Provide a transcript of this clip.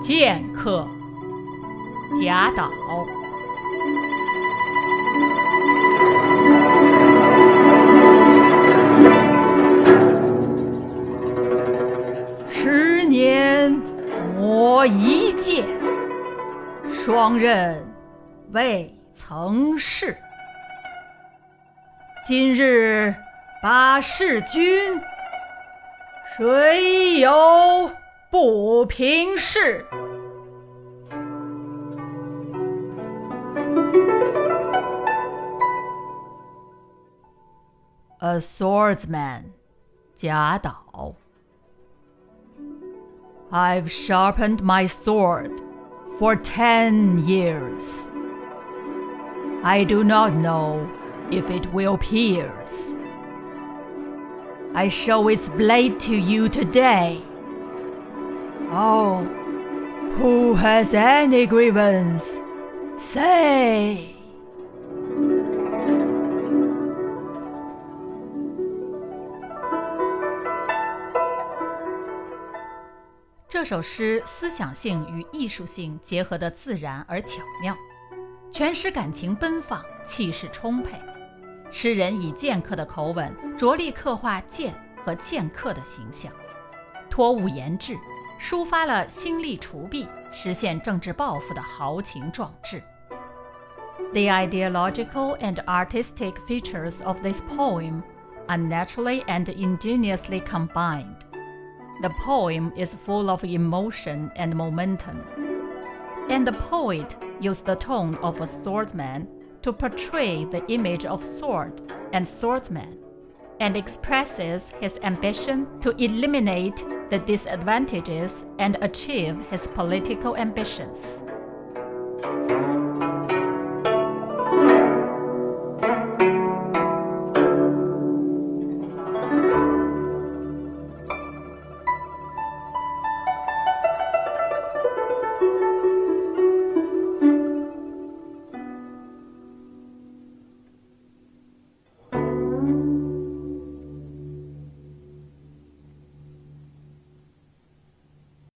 剑客，贾岛。十年磨一剑，双刃未曾试。今日把示君，谁有不平事？A swordsman，贾岛。I've sharpened my sword for ten years. I do not know if it will pierce. I show its blade to you today. Oh, who has any grievance? Say. 这首诗思想性与艺术性结合得自然而巧妙，全诗感情奔放，气势充沛。诗人以剑客的口吻，着力刻画剑和剑客的形象，托物言志，抒发了兴利除弊、实现政治抱负的豪情壮志。The ideological and artistic features of this poem are naturally and ingeniously combined. The poem is full of emotion and momentum, and the poet used the tone of a swordsman to portray the image of sword and swordsman, and expresses his ambition to eliminate the disadvantages and achieve his political ambitions.